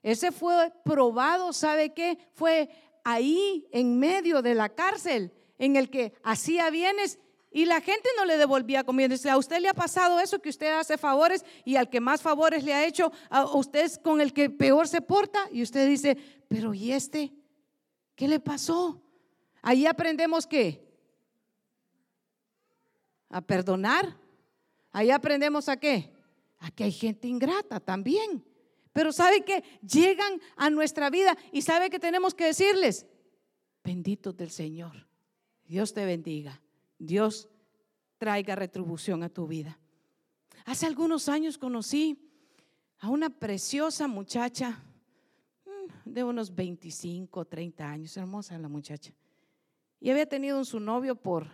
Ese fue probado, ¿sabe qué? Fue ahí en medio de la cárcel en el que hacía bienes y la gente no le devolvía comida. A usted le ha pasado eso, que usted hace favores y al que más favores le ha hecho, a usted es con el que peor se porta y usted dice, pero ¿y este? ¿Qué le pasó? Ahí aprendemos que a perdonar, Ahí aprendemos a qué? A que hay gente ingrata también. Pero sabe que llegan a nuestra vida y sabe que tenemos que decirles, benditos del Señor. Dios te bendiga. Dios traiga retribución a tu vida. Hace algunos años conocí a una preciosa muchacha mm, de unos 25, 30 años, hermosa la muchacha. Y había tenido su novio por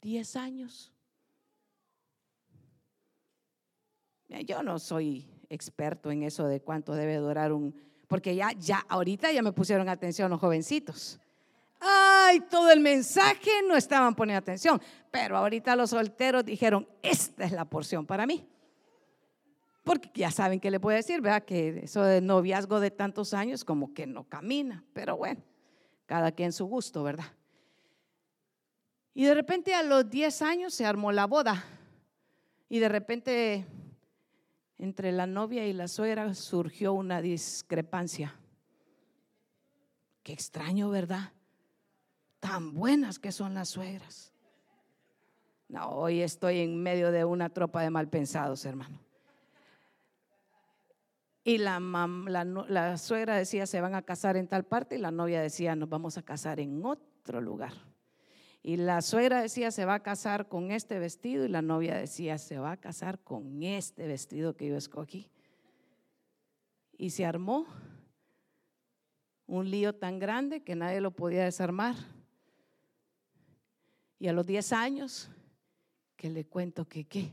10 años. Yo no soy experto en eso de cuánto debe durar un, porque ya, ya, ahorita ya me pusieron atención los jovencitos. Ay, todo el mensaje no estaban poniendo atención, pero ahorita los solteros dijeron, esta es la porción para mí. Porque ya saben qué le puedo decir, ¿verdad? Que eso de noviazgo de tantos años como que no camina, pero bueno, cada quien su gusto, ¿verdad? Y de repente a los 10 años se armó la boda y de repente entre la novia y la suegra surgió una discrepancia. Qué extraño, ¿verdad? Tan buenas que son las suegras. No, hoy estoy en medio de una tropa de malpensados, hermano. Y la, la, la, suegra decía, se van a casar en tal parte, y la novia decía, nos vamos a casar en otro lugar. Y la suegra decía, se va a casar con este vestido y la novia decía, se va a casar con este vestido que yo escogí. Y se armó un lío tan grande que nadie lo podía desarmar. Y a los 10 años, que le cuento que qué,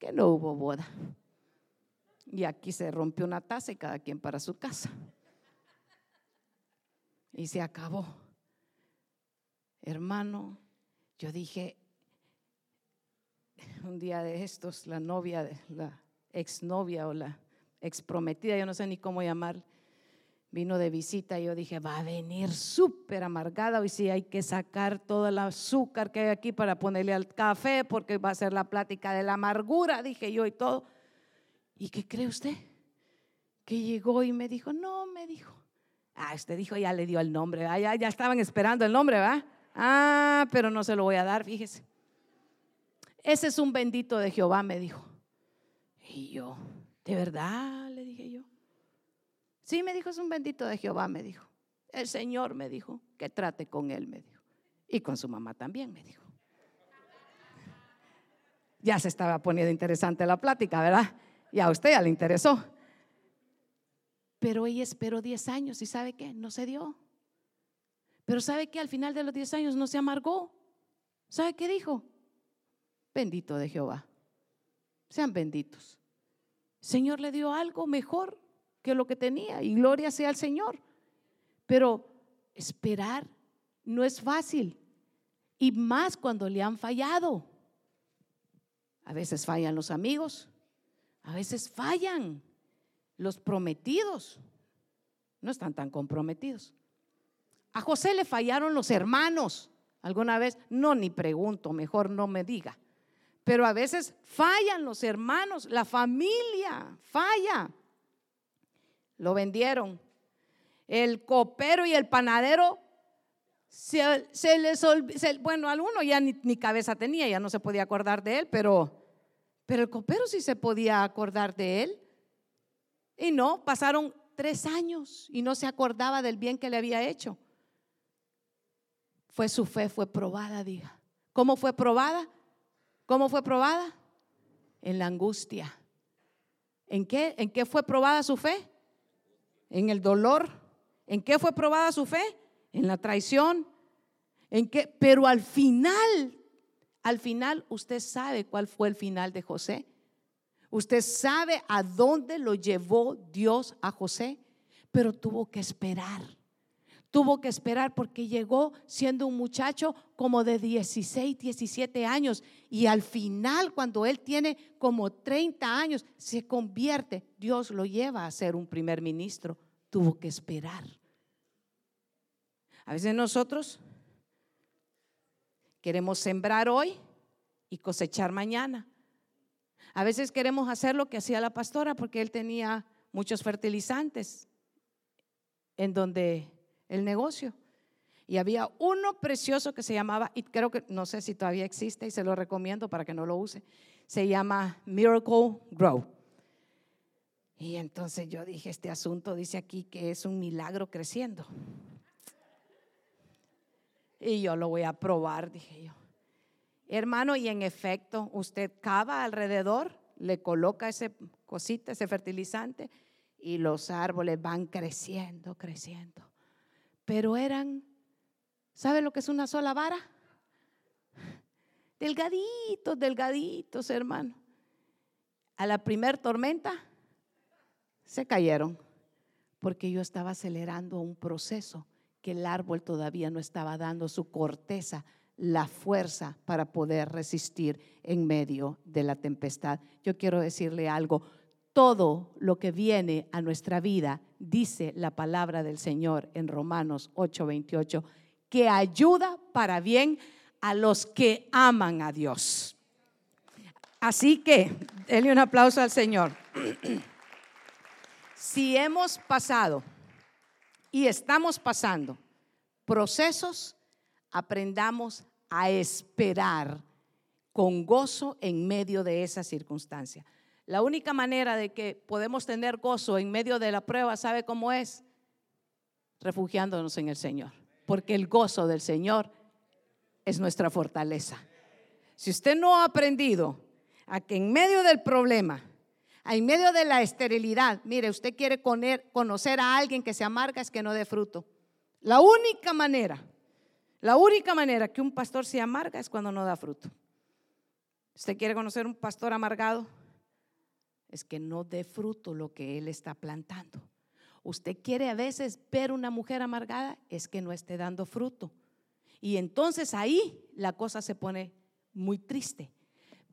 que no hubo boda. Y aquí se rompió una taza y cada quien para su casa. Y se acabó hermano, yo dije, un día de estos, la novia, la exnovia o la exprometida, yo no sé ni cómo llamar, vino de visita y yo dije, va a venir súper amargada, hoy sí hay que sacar todo el azúcar que hay aquí para ponerle al café porque va a ser la plática de la amargura, dije yo y todo. ¿Y qué cree usted? Que llegó y me dijo, no, me dijo. Ah, usted dijo, ya le dio el nombre, ya, ya estaban esperando el nombre, ¿va? Ah, pero no se lo voy a dar, fíjese. Ese es un bendito de Jehová, me dijo. Y yo, ¿de verdad? Le dije yo. Sí, me dijo, es un bendito de Jehová, me dijo. El Señor me dijo que trate con él, me dijo. Y con su mamá también, me dijo. Ya se estaba poniendo interesante la plática, ¿verdad? Y a usted ya le interesó. Pero ella esperó 10 años y ¿sabe qué? No se dio. Pero ¿sabe qué? Al final de los 10 años no se amargó. ¿Sabe qué dijo? Bendito de Jehová. Sean benditos. Señor le dio algo mejor que lo que tenía y gloria sea al Señor. Pero esperar no es fácil y más cuando le han fallado. A veces fallan los amigos, a veces fallan los prometidos. No están tan comprometidos. A José le fallaron los hermanos. ¿Alguna vez? No, ni pregunto, mejor no me diga. Pero a veces fallan los hermanos, la familia falla. Lo vendieron. El copero y el panadero se, les olvidó, bueno, alguno ya ni, ni, cabeza tenía, ya no se podía acordar de él, pero, pero el copero sí se podía acordar de él. Y no, pasaron tres años y no se acordaba del bien que le había hecho. Fue su fe, fue probada, diga. ¿Cómo fue probada? ¿Cómo fue probada? En la angustia. ¿En qué? ¿En qué fue probada su fe? En el dolor. ¿En qué fue probada su fe? En la traición. ¿En qué? Pero al final, al final, usted sabe cuál fue el final de José. Usted sabe a dónde lo llevó Dios a José, pero tuvo que esperar tuvo que esperar porque llegó siendo un muchacho como de 16, 17 años y al final cuando él tiene como 30 años se convierte, Dios lo lleva a ser un primer ministro, tuvo que esperar. A veces nosotros queremos sembrar hoy y cosechar mañana. A veces queremos hacer lo que hacía la pastora porque él tenía muchos fertilizantes en donde el negocio. Y había uno precioso que se llamaba, y creo que no sé si todavía existe y se lo recomiendo para que no lo use, se llama Miracle Grow. Y entonces yo dije, este asunto dice aquí que es un milagro creciendo. Y yo lo voy a probar, dije yo. Hermano, y en efecto, usted cava alrededor, le coloca ese cosita, ese fertilizante, y los árboles van creciendo, creciendo pero eran, ¿sabe lo que es una sola vara? Delgaditos, delgaditos, hermano. A la primer tormenta se cayeron porque yo estaba acelerando un proceso que el árbol todavía no estaba dando su corteza, la fuerza para poder resistir en medio de la tempestad. Yo quiero decirle algo, todo lo que viene a nuestra vida, dice la palabra del Señor en Romanos 8:28, que ayuda para bien a los que aman a Dios. Así que, denle un aplauso al Señor. [CLEARS THROAT] si hemos pasado y estamos pasando procesos, aprendamos a esperar con gozo en medio de esa circunstancia. La única manera de que podemos tener gozo en medio de la prueba, ¿sabe cómo es? Refugiándonos en el Señor. Porque el gozo del Señor es nuestra fortaleza. Si usted no ha aprendido a que en medio del problema, en medio de la esterilidad, mire, usted quiere conocer a alguien que se amarga es que no dé fruto. La única manera, la única manera que un pastor se amarga es cuando no da fruto. ¿Usted quiere conocer un pastor amargado? Es que no dé fruto lo que Él está plantando. Usted quiere a veces ver una mujer amargada, es que no esté dando fruto. Y entonces ahí la cosa se pone muy triste.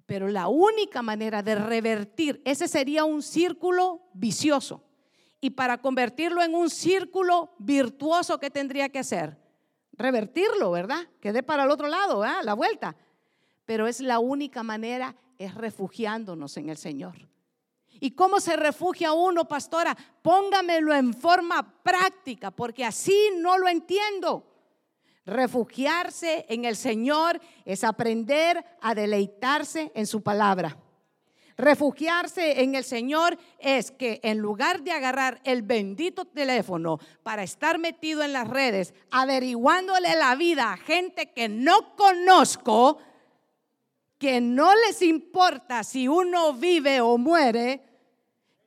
Pero la única manera de revertir, ese sería un círculo vicioso. Y para convertirlo en un círculo virtuoso, ¿qué tendría que hacer? Revertirlo, ¿verdad? Que dé para el otro lado, ¿verdad? la vuelta. Pero es la única manera, es refugiándonos en el Señor. ¿Y cómo se refugia uno, pastora? Póngamelo en forma práctica, porque así no lo entiendo. Refugiarse en el Señor es aprender a deleitarse en su palabra. Refugiarse en el Señor es que en lugar de agarrar el bendito teléfono para estar metido en las redes, averiguándole la vida a gente que no conozco, que no les importa si uno vive o muere,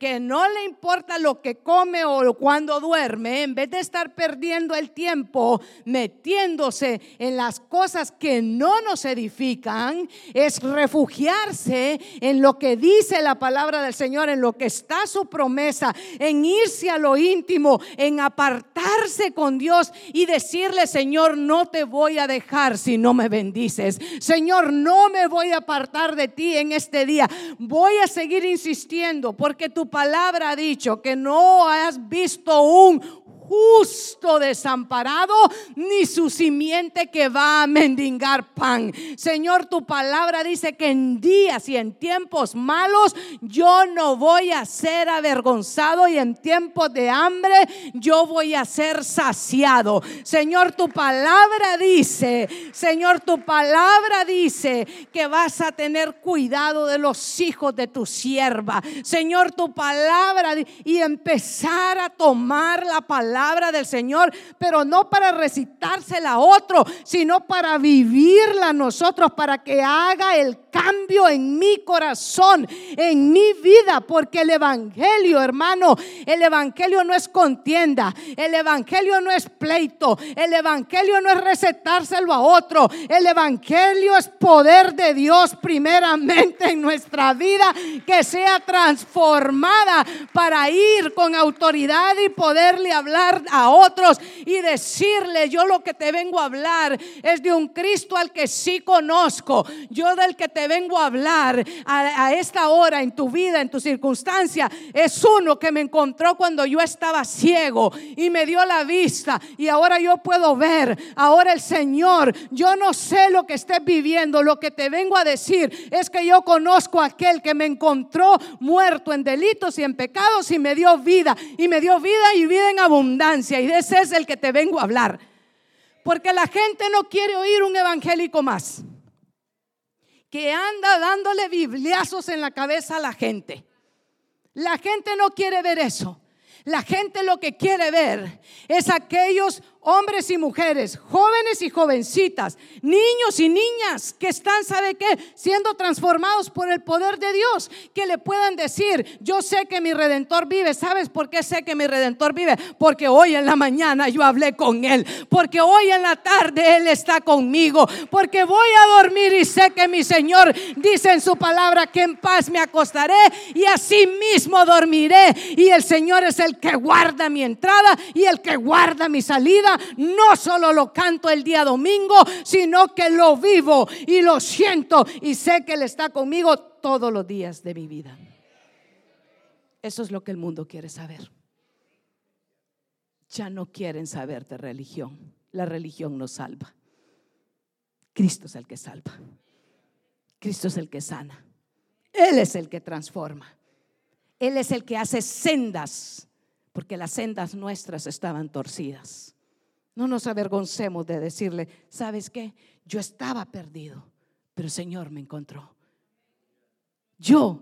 que no le importa lo que come o cuando duerme, en vez de estar perdiendo el tiempo metiéndose en las cosas que no nos edifican, es refugiarse en lo que dice la palabra del Señor, en lo que está su promesa, en irse a lo íntimo, en apartarse con Dios y decirle, Señor, no te voy a dejar si no me bendices. Señor, no me voy a apartar de ti en este día. Voy a seguir insistiendo porque tu palabra ha dicho que no has visto un justo desamparado, ni su simiente que va a mendigar pan. Señor, tu palabra dice que en días y en tiempos malos yo no voy a ser avergonzado y en tiempos de hambre yo voy a ser saciado. Señor, tu palabra dice, Señor, tu palabra dice que vas a tener cuidado de los hijos de tu sierva. Señor, tu palabra y empezar a tomar la palabra del Señor, pero no para recitársela a otro, sino para vivirla nosotros, para que haga el cambio en mi corazón, en mi vida, porque el Evangelio, hermano, el Evangelio no es contienda, el Evangelio no es pleito, el Evangelio no es recetárselo a otro, el Evangelio es poder de Dios primeramente en nuestra vida, que sea transformada para ir con autoridad y poderle hablar a otros y decirle, yo lo que te vengo a hablar es de un Cristo al que sí conozco. Yo del que te vengo a hablar a, a esta hora en tu vida, en tu circunstancia, es uno que me encontró cuando yo estaba ciego y me dio la vista y ahora yo puedo ver. Ahora el Señor, yo no sé lo que estés viviendo, lo que te vengo a decir es que yo conozco a aquel que me encontró muerto en delitos y en pecados y me dio vida y me dio vida y vida en abundancia y ese es el que te vengo a hablar. Porque la gente no quiere oír un evangélico más que anda dándole bibliazos en la cabeza a la gente. La gente no quiere ver eso. La gente lo que quiere ver es aquellos hombres y mujeres, jóvenes y jovencitas, niños y niñas que están, ¿sabe qué? Siendo transformados por el poder de Dios, que le puedan decir, yo sé que mi redentor vive. ¿Sabes por qué sé que mi redentor vive? Porque hoy en la mañana yo hablé con él, porque hoy en la tarde él está conmigo, porque voy a dormir y sé que mi Señor dice en su palabra que en paz me acostaré y así mismo dormiré. Y el Señor es el que guarda mi entrada y el que guarda mi salida no solo lo canto el día domingo, sino que lo vivo y lo siento y sé que Él está conmigo todos los días de mi vida. Eso es lo que el mundo quiere saber. Ya no quieren saber de religión. La religión no salva. Cristo es el que salva. Cristo es el que sana. Él es el que transforma. Él es el que hace sendas, porque las sendas nuestras estaban torcidas. No nos avergoncemos de decirle, ¿sabes qué? Yo estaba perdido, pero el Señor me encontró. Yo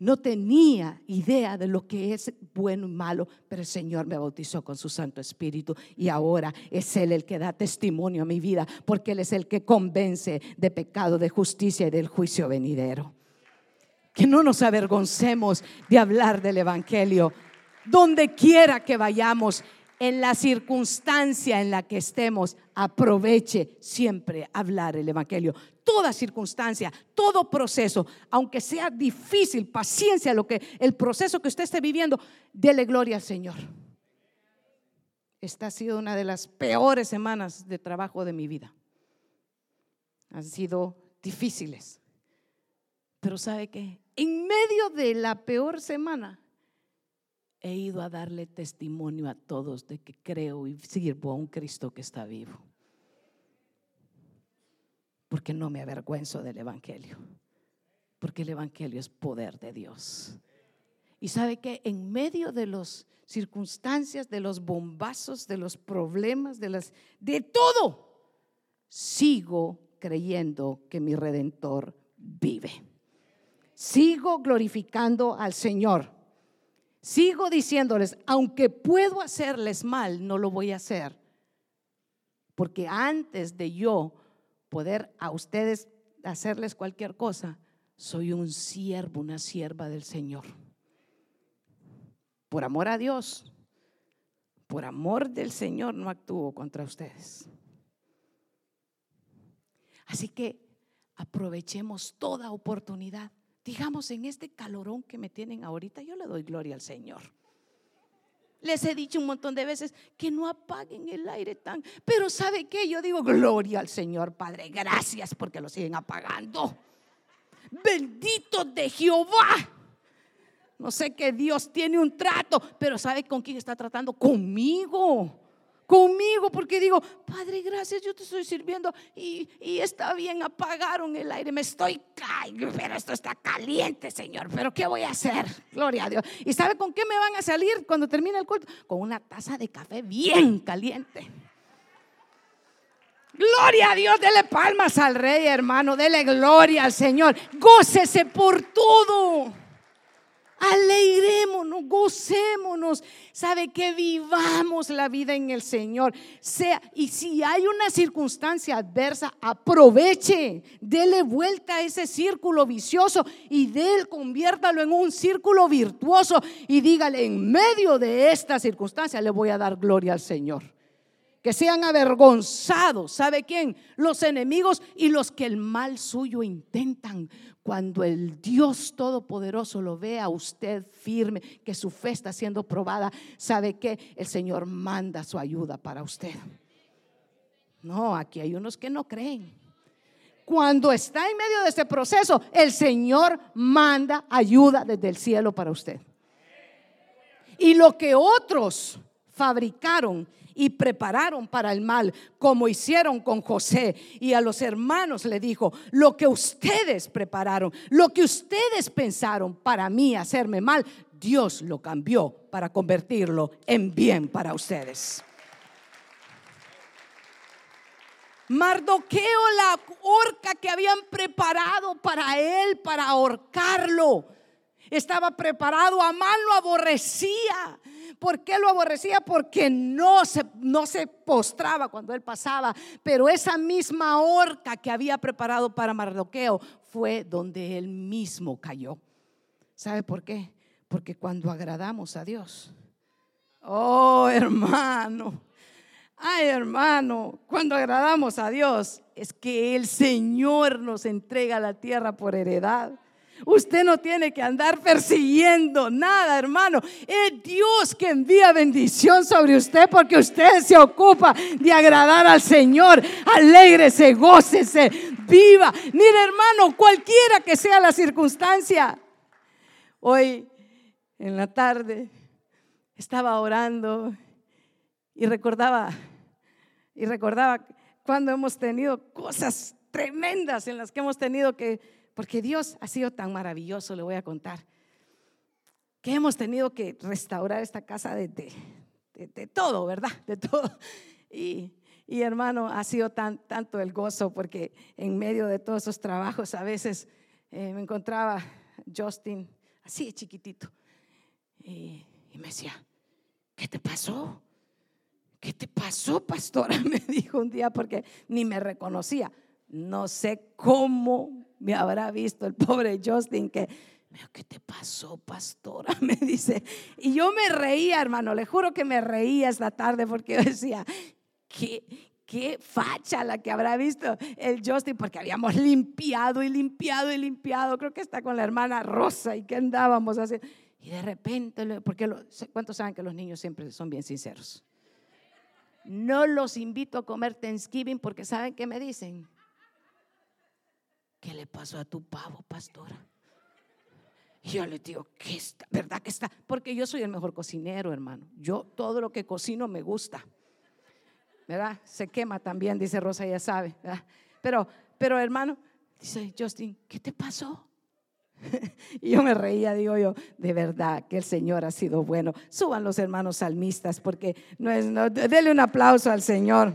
no tenía idea de lo que es bueno y malo, pero el Señor me bautizó con su Santo Espíritu y ahora es Él el que da testimonio a mi vida, porque Él es el que convence de pecado, de justicia y del juicio venidero. Que no nos avergoncemos de hablar del Evangelio. Donde quiera que vayamos, en la circunstancia en la que estemos, aproveche siempre hablar el Evangelio. Toda circunstancia, todo proceso, aunque sea difícil, paciencia, lo que el proceso que usted esté viviendo, dele gloria al Señor. Esta ha sido una de las peores semanas de trabajo de mi vida. Han sido difíciles, Pero ¿sabe qué? En medio de la peor semana, he ido a darle testimonio a todos de que creo y sirvo a un Cristo que está vivo. Porque no me avergüenzo del Evangelio. Porque el Evangelio es poder de Dios. Y sabe que en medio de las circunstancias, de los bombazos, de los problemas, de las de todo, sigo creyendo que mi redentor vive. Sigo glorificando al Señor. Sigo diciéndoles, aunque puedo hacerles mal, no lo voy a hacer. Porque antes de yo poder a ustedes hacerles cualquier cosa, soy un siervo, una sierva del Señor. Por amor a Dios, por amor del Señor, no actúo contra ustedes. Así que aprovechemos toda oportunidad digamos, en este calorón que me tienen ahorita, yo le doy gloria al Señor. Les he dicho un montón de veces que no apaguen el aire tan, pero ¿sabe qué? Yo digo gloria al Señor, Padre, gracias porque lo siguen apagando. Bendito de Jehová. No sé que Dios tiene un trato, pero ¿sabe con quién está tratando? Conmigo conmigo porque digo, Padre, gracias, yo te estoy sirviendo y, está bien, apagaron el aire, me estoy cayendo, pero esto está caliente, Señor, pero ¿qué voy a hacer? Gloria a Dios. ¿Y sabe con qué me van a salir cuando termine el culto? Con una taza de café bien caliente. Gloria a Dios, dele palmas al rey, hermano, dele gloria al Señor. Gócese por todo. Alegrémonos, gocémonos. Sabe que vivamos la vida en el Señor. Sea, y si hay una circunstancia adversa, aproveche, dele vuelta a ese círculo vicioso y de conviértalo en un círculo virtuoso y dígale, en medio de esta circunstancia le voy a dar gloria al Señor que sean avergonzados. ¿Sabe quién? Los enemigos y los que el mal suyo intentan. Cuando el Dios Todopoderoso lo ve a usted firme, que su fe está siendo probada, ¿sabe que El Señor manda su ayuda para usted. No, aquí hay unos que no creen. Cuando está en medio de este proceso, el Señor manda ayuda desde el cielo para usted. Y lo que otros fabricaron y prepararon para el mal, como hicieron con José. Y a los hermanos le dijo, lo que ustedes prepararon, lo que ustedes pensaron para mí hacerme mal, Dios lo cambió para convertirlo en bien para ustedes. Mardoqueo, la horca que habían preparado para él, para ahorcarlo, estaba preparado, Amán lo aborrecía. ¿Por qué lo aborrecía? Porque no se, no se postraba cuando él pasaba. Pero esa misma horca que había preparado para Mardoqueo fue donde él mismo cayó. ¿Sabe por qué? Porque cuando agradamos a Dios, oh hermano, ay hermano, cuando agradamos a Dios es que el Señor nos entrega la tierra por heredad. Usted no tiene que andar persiguiendo nada, hermano. Es Dios que envía bendición sobre usted porque usted se ocupa de agradar al Señor. Alégrese, gócese, viva. Mire, hermano, cualquiera que sea la circunstancia. Hoy en la tarde estaba orando y recordaba y recordaba cuando hemos tenido cosas tremendas en las que hemos tenido que porque Dios ha sido tan maravilloso, le voy a contar, que hemos tenido que restaurar esta casa de, de, todo, ¿verdad? De todo. Y, hermano, ha sido tan, tanto el gozo porque en medio de todos esos trabajos a veces eh, me encontraba Justin así chiquitito y, y, me decía, ¿qué te pasó? ¿Qué te pasó, pastora? [LAUGHS] Me dijo un día porque ni me reconocía. No sé cómo me habrá visto el pobre Justin que, ¿qué te pasó, pastora? [LAUGHS] Me dice. Y yo me reía, hermano, le juro que me reía esta tarde porque yo decía, ¿qué, qué facha la que habrá visto el Justin, porque habíamos limpiado y limpiado y limpiado. Creo que está con la hermana Rosa y que andábamos así. Y de repente, porque ¿cuántos saben que los niños siempre son bien sinceros? No los invito a comer Thanksgiving porque saben que me dicen ¿qué le pasó a tu pavo, pastora? Yo le digo, ¿qué está? ¿Verdad que está? Porque yo soy el mejor cocinero, hermano. Yo todo lo que cocino me gusta. ¿Verdad? Se quema también, dice Rosa, ya sabe. Pero, pero hermano, dice Justin, ¿qué te pasó? [LAUGHS] y yo me reía, digo yo, de verdad que el Señor ha sido bueno. Suban los hermanos salmistas porque no es, no, dele un aplauso al Señor.